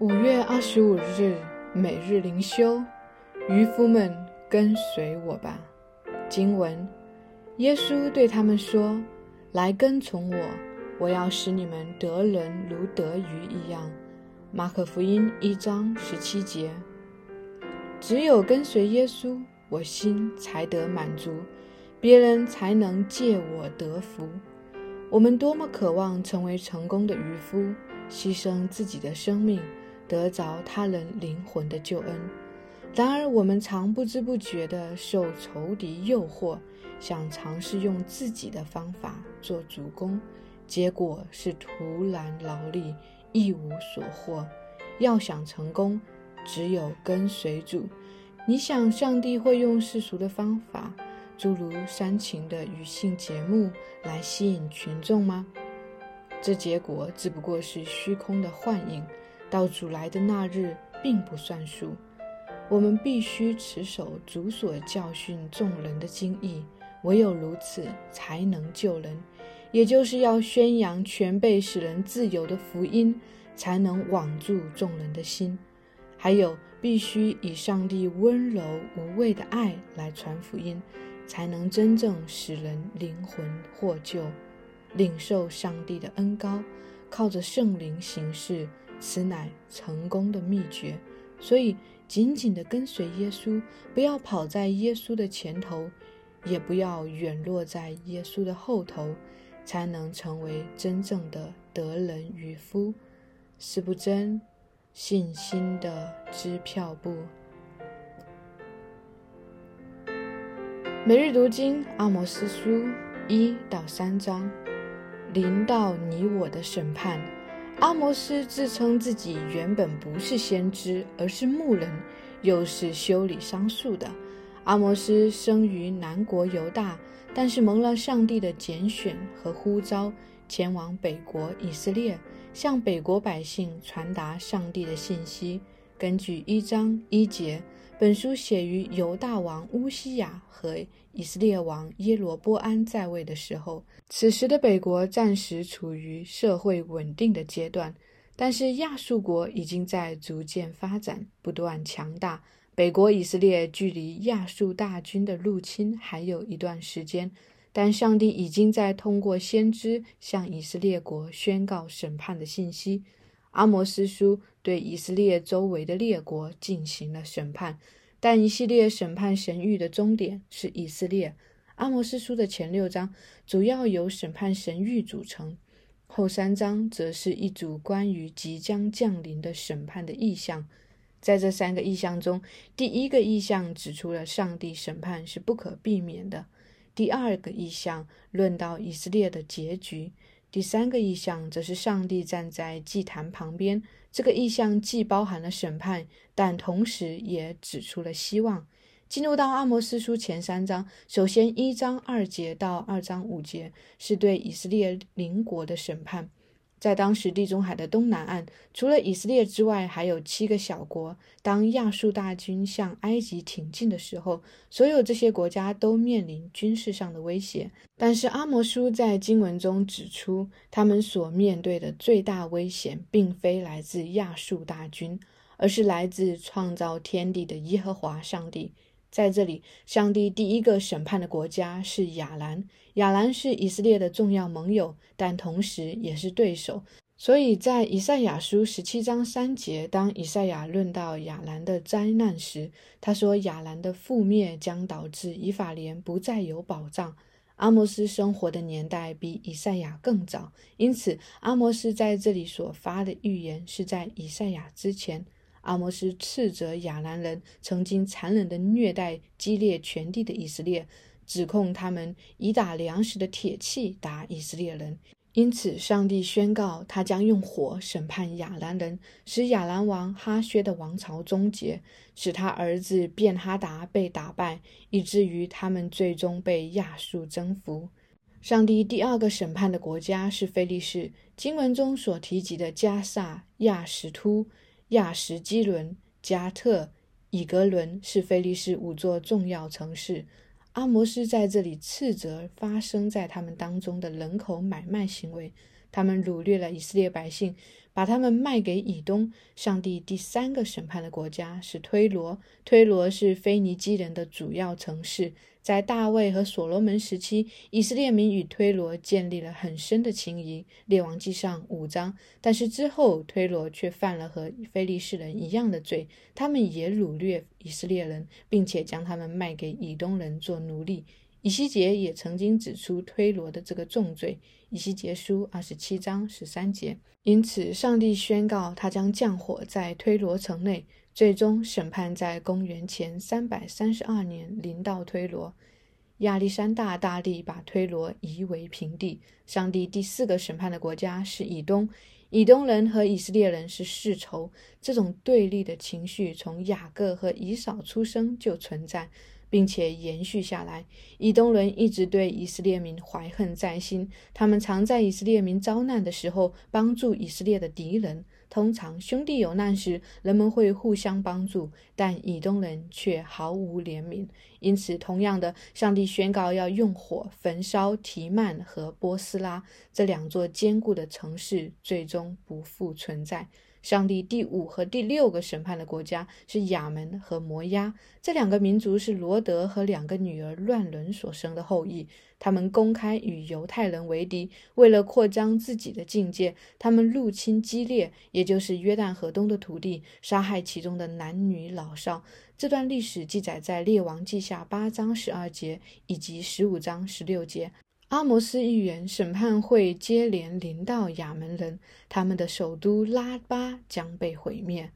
五月二十五日，每日灵修，渔夫们跟随我吧。经文：耶稣对他们说：“来跟从我，我要使你们得人如得鱼一样。”马可福音一章十七节。只有跟随耶稣，我心才得满足，别人才能借我得福。我们多么渴望成为成功的渔夫，牺牲自己的生命。得着他人灵魂的救恩，然而我们常不知不觉地受仇敌诱惑，想尝试用自己的方法做主公，结果是徒然劳力，一无所获。要想成功，只有跟随主。你想上帝会用世俗的方法，诸如煽情的语性节目来吸引群众吗？这结果只不过是虚空的幻影。到主来的那日，并不算数。我们必须持守主所教训众人的经义，唯有如此，才能救人。也就是要宣扬全被使人自由的福音，才能网住众人的心。还有，必须以上帝温柔无畏的爱来传福音，才能真正使人灵魂获救，领受上帝的恩高，靠着圣灵行事。此乃成功的秘诀，所以紧紧地跟随耶稣，不要跑在耶稣的前头，也不要远落在耶稣的后头，才能成为真正的得人渔夫。是不真信心的支票部。每日读经阿摩斯书一到三章，临到你我的审判。阿摩斯自称自己原本不是先知，而是牧人，又是修理桑树的。阿摩斯生于南国犹大，但是蒙了上帝的拣选和呼召，前往北国以色列，向北国百姓传达上帝的信息。根据一章一节。本书写于犹大王乌西雅和以色列王耶罗波安在位的时候。此时的北国暂时处于社会稳定的阶段，但是亚述国已经在逐渐发展，不断强大。北国以色列距离亚述大军的入侵还有一段时间，但上帝已经在通过先知向以色列国宣告审判的信息。阿摩斯书对以色列周围的列国进行了审判，但一系列审判神谕的终点是以色列。阿摩斯书的前六章主要由审判神谕组成，后三章则是一组关于即将降临的审判的意象。在这三个意象中，第一个意象指出了上帝审判是不可避免的；第二个意象论到以色列的结局。第三个意象则是上帝站在祭坛旁边。这个意象既包含了审判，但同时也指出了希望。进入到阿摩斯书前三章，首先一章二节到二章五节是对以色列邻国的审判。在当时地中海的东南岸，除了以色列之外，还有七个小国。当亚述大军向埃及挺进的时候，所有这些国家都面临军事上的威胁。但是阿摩书在经文中指出，他们所面对的最大危险，并非来自亚述大军，而是来自创造天地的耶和华上帝。在这里，上帝第一个审判的国家是亚兰。亚兰是以色列的重要盟友，但同时也是对手。所以在以赛亚书十七章三节，当以赛亚论到亚兰的灾难时，他说：“亚兰的覆灭将导致以法莲不再有保障。”阿摩斯生活的年代比以赛亚更早，因此阿摩斯在这里所发的预言是在以赛亚之前。阿摩斯斥责亚兰人曾经残忍的虐待激烈全地的以色列，指控他们以打粮食的铁器打以色列人。因此，上帝宣告他将用火审判亚兰人，使亚兰王哈薛的王朝终结，使他儿子便哈达被打败，以至于他们最终被亚述征服。上帝第二个审判的国家是菲利士，经文中所提及的加萨、亚什突。亚什基伦、加特、以格伦是菲利士五座重要城市。阿摩斯在这里斥责发生在他们当中的人口买卖行为，他们掳掠了以色列百姓。把他们卖给以东。上帝第三个审判的国家是推罗。推罗是腓尼基人的主要城市。在大卫和所罗门时期，以色列民与推罗建立了很深的情谊。列王记上五章。但是之后，推罗却犯了和非利士人一样的罪，他们也掳掠以色列人，并且将他们卖给以东人做奴隶。以西结也曾经指出推罗的这个重罪，《以西结书》二十七章十三节。因此，上帝宣告他将降火在推罗城内，最终审判在公元前三百三十二年临到推罗。亚历山大大帝把推罗夷为平地。上帝第四个审判的国家是以东，以东人和以色列人是世仇，这种对立的情绪从雅各和以扫出生就存在。并且延续下来，以东人一直对以色列民怀恨在心。他们常在以色列民遭难的时候帮助以色列的敌人。通常兄弟有难时，人们会互相帮助，但以东人却毫无怜悯。因此，同样的，上帝宣告要用火焚烧提曼和波斯拉这两座坚固的城市，最终不复存在。上帝第五和第六个审判的国家是亚门和摩押，这两个民族是罗德和两个女儿乱伦所生的后裔。他们公开与犹太人为敌，为了扩张自己的境界，他们入侵激烈，也就是约旦河东的土地，杀害其中的男女老少。这段历史记载在列王记下八章十二节以及十五章十六节。阿摩斯预言审判会接连临到亚门人，他们的首都拉巴将被毁灭。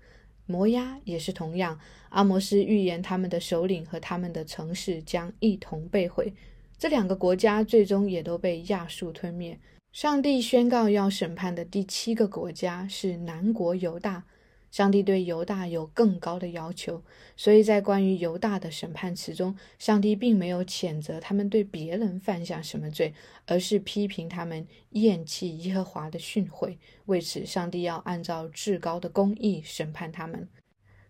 摩押也是同样，阿摩斯预言他们的首领和他们的城市将一同被毁。这两个国家最终也都被亚述吞灭。上帝宣告要审判的第七个国家是南国犹大。上帝对犹大有更高的要求，所以在关于犹大的审判词中，上帝并没有谴责他们对别人犯下什么罪，而是批评他们厌弃耶和华的训诲。为此，上帝要按照至高的公义审判他们。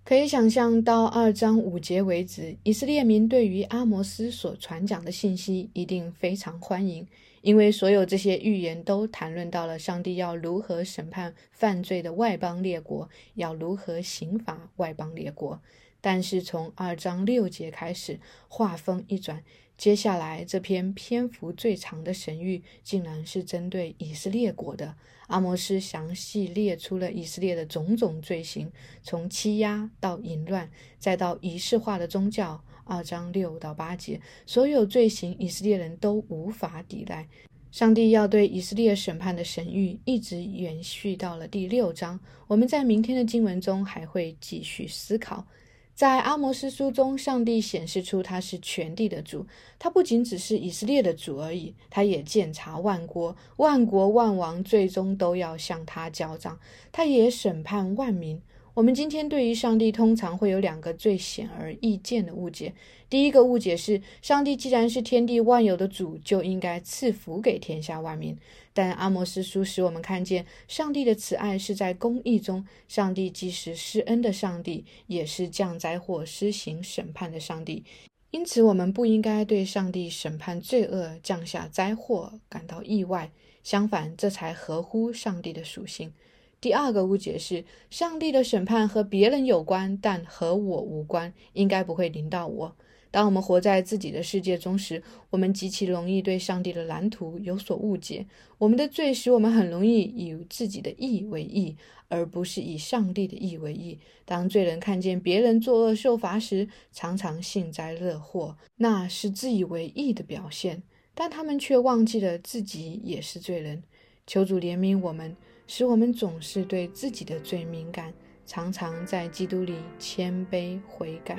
可以想象，到二章五节为止，以色列民对于阿摩斯所传讲的信息一定非常欢迎。因为所有这些预言都谈论到了上帝要如何审判犯罪的外邦列国，要如何刑罚外邦列国。但是从二章六节开始，话锋一转，接下来这篇篇幅最长的神谕，竟然是针对以色列国的。阿摩斯详细列出了以色列的种种罪行，从欺压到淫乱，再到仪式化的宗教。二章六到八节，所有罪行以色列人都无法抵赖。上帝要对以色列审判的神谕一直延续到了第六章。我们在明天的经文中还会继续思考。在阿摩斯书中，上帝显示出他是全地的主，他不仅只是以色列的主而已，他也鉴察万国，万国万王最终都要向他交账，他也审判万民。我们今天对于上帝通常会有两个最显而易见的误解。第一个误解是，上帝既然是天地万有的主，就应该赐福给天下万民。但阿摩斯书使我们看见，上帝的慈爱是在公义中。上帝既是施恩的上帝，也是降灾祸、施行审判的上帝。因此，我们不应该对上帝审判罪恶、降下灾祸感到意外。相反，这才合乎上帝的属性。第二个误解是，上帝的审判和别人有关，但和我无关，应该不会临到我。当我们活在自己的世界中时，我们极其容易对上帝的蓝图有所误解。我们的罪使我们很容易以自己的义为义，而不是以上帝的义为义。当罪人看见别人作恶受罚时，常常幸灾乐祸，那是自以为义的表现，但他们却忘记了自己也是罪人。求主怜悯我们。使我们总是对自己的罪敏感，常常在基督里谦卑悔改。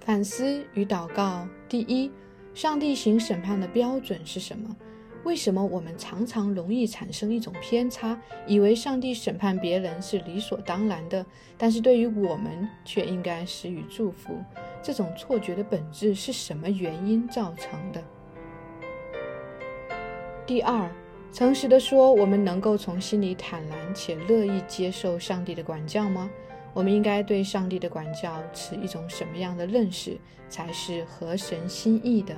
反思与祷告：第一，上帝行审判的标准是什么？为什么我们常常容易产生一种偏差，以为上帝审判别人是理所当然的，但是对于我们却应该施予祝福？这种错觉的本质是什么原因造成的？第二，诚实的说，我们能够从心里坦然且乐意接受上帝的管教吗？我们应该对上帝的管教持一种什么样的认识，才是合神心意的？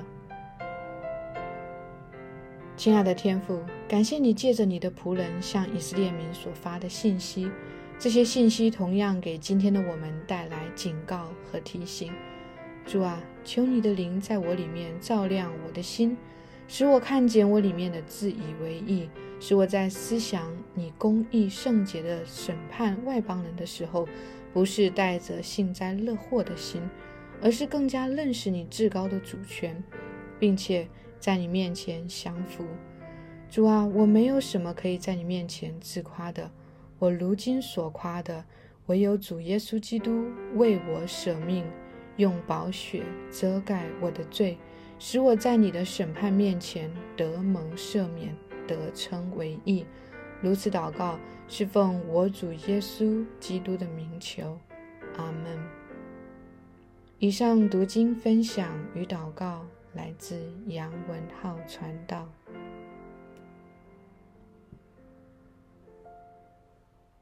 亲爱的天父，感谢你借着你的仆人向以色列民所发的信息，这些信息同样给今天的我们带来警告和提醒。主啊，求你的灵在我里面照亮我的心，使我看见我里面的自以为意，使我在思想你公义圣洁的审判外邦人的时候，不是带着幸灾乐祸的心，而是更加认识你至高的主权，并且在你面前降服。主啊，我没有什么可以在你面前自夸的，我如今所夸的，唯有主耶稣基督为我舍命。用宝血遮盖我的罪，使我在你的审判面前得蒙赦免，得称为义。如此祷告，是奉我主耶稣基督的名求。阿门。以上读经分享与祷告来自杨文浩传道。